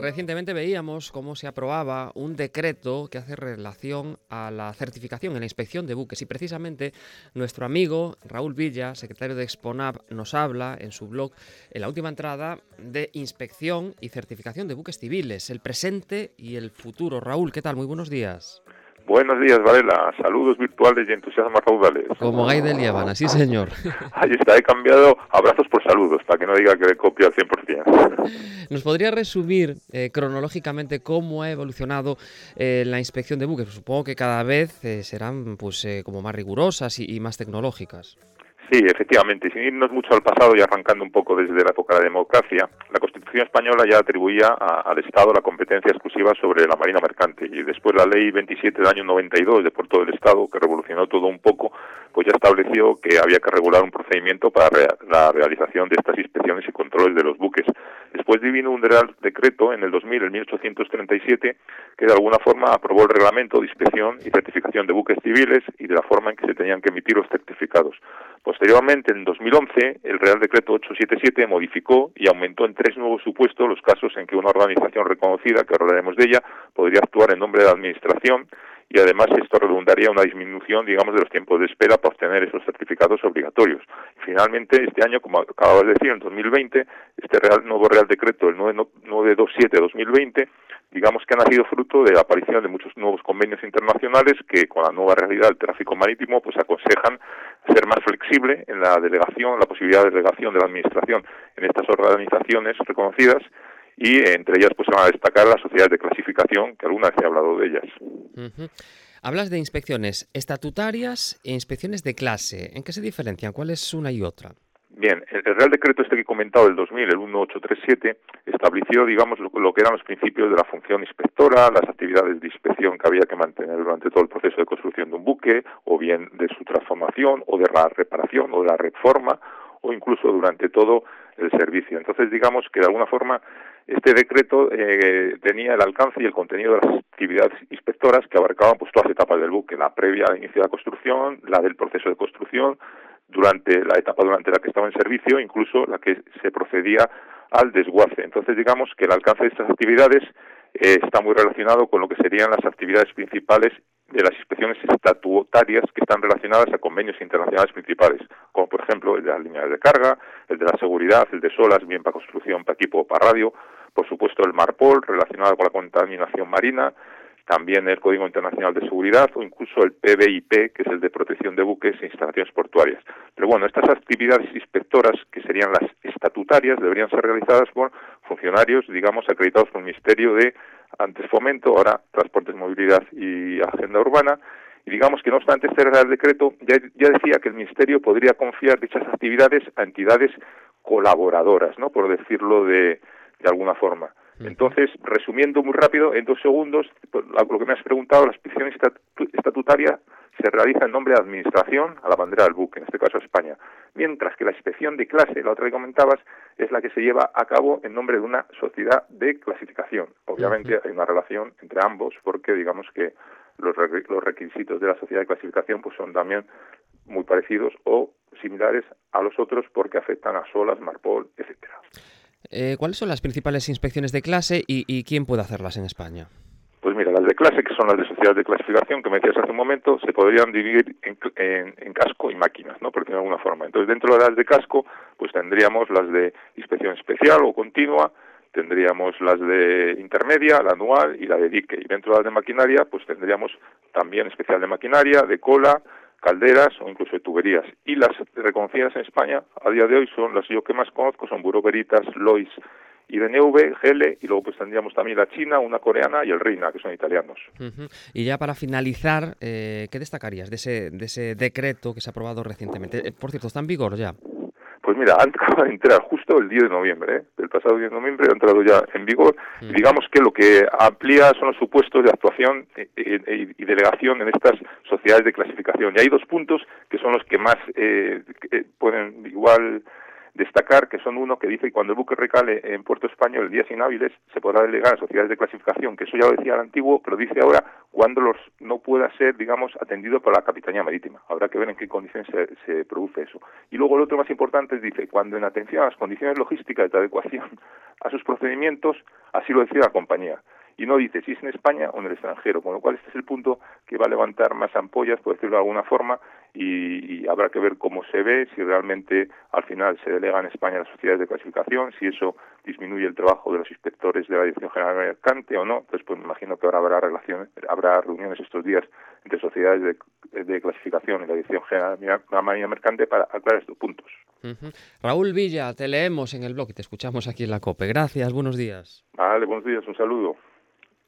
Recientemente veíamos cómo se aprobaba un decreto que hace relación a la certificación en la inspección de buques y precisamente nuestro amigo Raúl Villa, secretario de Exponab, nos habla en su blog en la última entrada de inspección y certificación de buques civiles, el presente y el futuro. Raúl, ¿qué tal? Muy buenos días. Buenos días, Varela. Saludos virtuales y entusiasmo raudales. Como Gay de Liébana, sí, señor. Ahí está, he cambiado abrazos por saludos, para que no diga que le copio al 100%. ¿Nos podría resumir eh, cronológicamente cómo ha evolucionado eh, la inspección de buques? Supongo que cada vez eh, serán pues como más rigurosas y más tecnológicas. Sí, efectivamente. Sin irnos mucho al pasado y arrancando un poco desde la época de la democracia, la Constitución española ya atribuía al Estado la competencia exclusiva sobre la marina mercante y después la Ley 27 del año 92 de Puerto del Estado, que revolucionó todo un poco, pues ya estableció que había que regular un procedimiento para la realización de estas inspecciones y controles de los buques. Después vino un real decreto en el 2000, el 1837, que de alguna forma aprobó el reglamento de inspección y certificación de buques civiles y de la forma en que se tenían que emitir los certificados. Posteriormente, en 2011, el Real Decreto 877 modificó y aumentó en tres nuevos supuestos los casos en que una organización reconocida, que hablaremos de ella, podría actuar en nombre de la Administración y además esto redundaría una disminución, digamos, de los tiempos de espera para obtener esos certificados obligatorios. Finalmente, este año, como acabas de decir, en 2020, este real, nuevo Real Decreto, el 927-2020, digamos que ha nacido fruto de la aparición de muchos nuevos convenios internacionales que, con la nueva realidad del tráfico marítimo, pues aconsejan ser más flexible en la delegación, la posibilidad de delegación de la Administración en estas organizaciones reconocidas y entre ellas pues se van a destacar las sociedades de clasificación, que alguna vez he hablado de ellas. Hablas de inspecciones estatutarias e inspecciones de clase. ¿En qué se diferencian? ¿Cuál es una y otra? Bien, el, Real Decreto este que he comentado del 2000, el 1837, estableció, digamos, lo, que eran los principios de la función inspectora, las actividades de inspección que había que mantener durante todo el proceso de construcción de un buque, o bien de su transformación, o de la reparación, o de la reforma, o incluso durante todo el servicio. Entonces, digamos que de alguna forma este decreto eh, tenía el alcance y el contenido de las actividades inspectoras que abarcaban pues todas las etapas del buque, la previa al inicio de la construcción, la del proceso de construcción, durante la etapa durante la que estaba en servicio, incluso la que se procedía al desguace. Entonces, digamos que el alcance de estas actividades eh, está muy relacionado con lo que serían las actividades principales de las inspecciones estatutarias que están relacionadas a convenios internacionales principales, como por ejemplo el de las líneas de carga, el de la seguridad, el de solas, bien para construcción, para equipo o para radio, por supuesto el MARPOL relacionado con la contaminación marina, también el Código Internacional de Seguridad o incluso el PBIP, que es el de protección de buques e instalaciones portuarias. Pero bueno, estas actividades inspectoras, que serían las estatutarias, deberían ser realizadas por funcionarios, digamos, acreditados por el Ministerio de antes Fomento, ahora Transportes, Movilidad y Agenda Urbana, y digamos que no obstante este Real Decreto ya, decía que el Ministerio podría confiar dichas actividades a entidades colaboradoras, ¿no? por decirlo de, de alguna forma. Entonces, resumiendo muy rápido, en dos segundos, pues, lo que me has preguntado, la inspección estatutaria se realiza en nombre de administración a la bandera del buque, en este caso España, mientras que la inspección de clase, la otra que comentabas, es la que se lleva a cabo en nombre de una sociedad de clasificación. Obviamente hay una relación entre ambos porque digamos que los, los requisitos de la sociedad de clasificación pues son también muy parecidos o similares a los otros porque afectan a SOLAS, MARPOL, etcétera. Eh, ¿Cuáles son las principales inspecciones de clase y, quién puede hacerlas en España? Pues mira, las de clase, que son las de sociedades de clasificación que me decías hace un momento, se podrían dividir en, casco y máquinas, ¿no? Por de alguna forma. Entonces, dentro de las de casco, pues tendríamos las de inspección especial o continua, tendríamos las de intermedia, la anual y la de dique. Y dentro de las de maquinaria, pues tendríamos también especial de maquinaria, de cola, calderas o incluso de tuberías. Y las reconocidas en España a día de hoy son las yo que más conozco, son Bureau Veritas, Lois y DNV, GL, y luego pues tendríamos también la China, una coreana y el Reina, que son italianos. Y ya para finalizar, eh, ¿qué destacarías de ese, de ese decreto que se ha aprobado recientemente? Eh, por cierto, ¿está en vigor ya? Pues mira, han acaba de entrar justo el 10 de noviembre, ¿eh? el pasado 10 de noviembre ha entrado ya en vigor. Y digamos que lo que amplía son los supuestos de actuación y delegación en estas sociedades de clasificación. Y hay dos puntos que son los que más eh, pueden igual Destacar que son uno que dice que cuando el buque recale en puerto español en días inhábiles se podrá delegar a sociedades de clasificación, que eso ya lo decía el antiguo, pero dice ahora cuando los no pueda ser, digamos, atendido por la Capitanía Marítima. Habrá que ver en qué condiciones se, produce eso. Y luego lo otro más importante dice, cuando en atención a las condiciones logísticas de adecuación a sus procedimientos, así lo decía la compañía y no dice si es en España o en el extranjero, con lo cual este es el punto que va a levantar más ampollas, por decirlo de alguna forma, y, habrá que ver cómo se ve, si realmente al final se delega en España las sociedades de clasificación, si eso disminuye el trabajo de los inspectores de la Dirección General Mercante o no, pues, pues me imagino que ahora habrá relaciones, habrá reuniones estos días entre sociedades de, clasificación y la Dirección General de la Marina Mercante para aclarar estos puntos. Raúl Villa, te leemos en el blog y te escuchamos aquí en la COPE. Gracias, buenos días. Vale, buenos días, un saludo.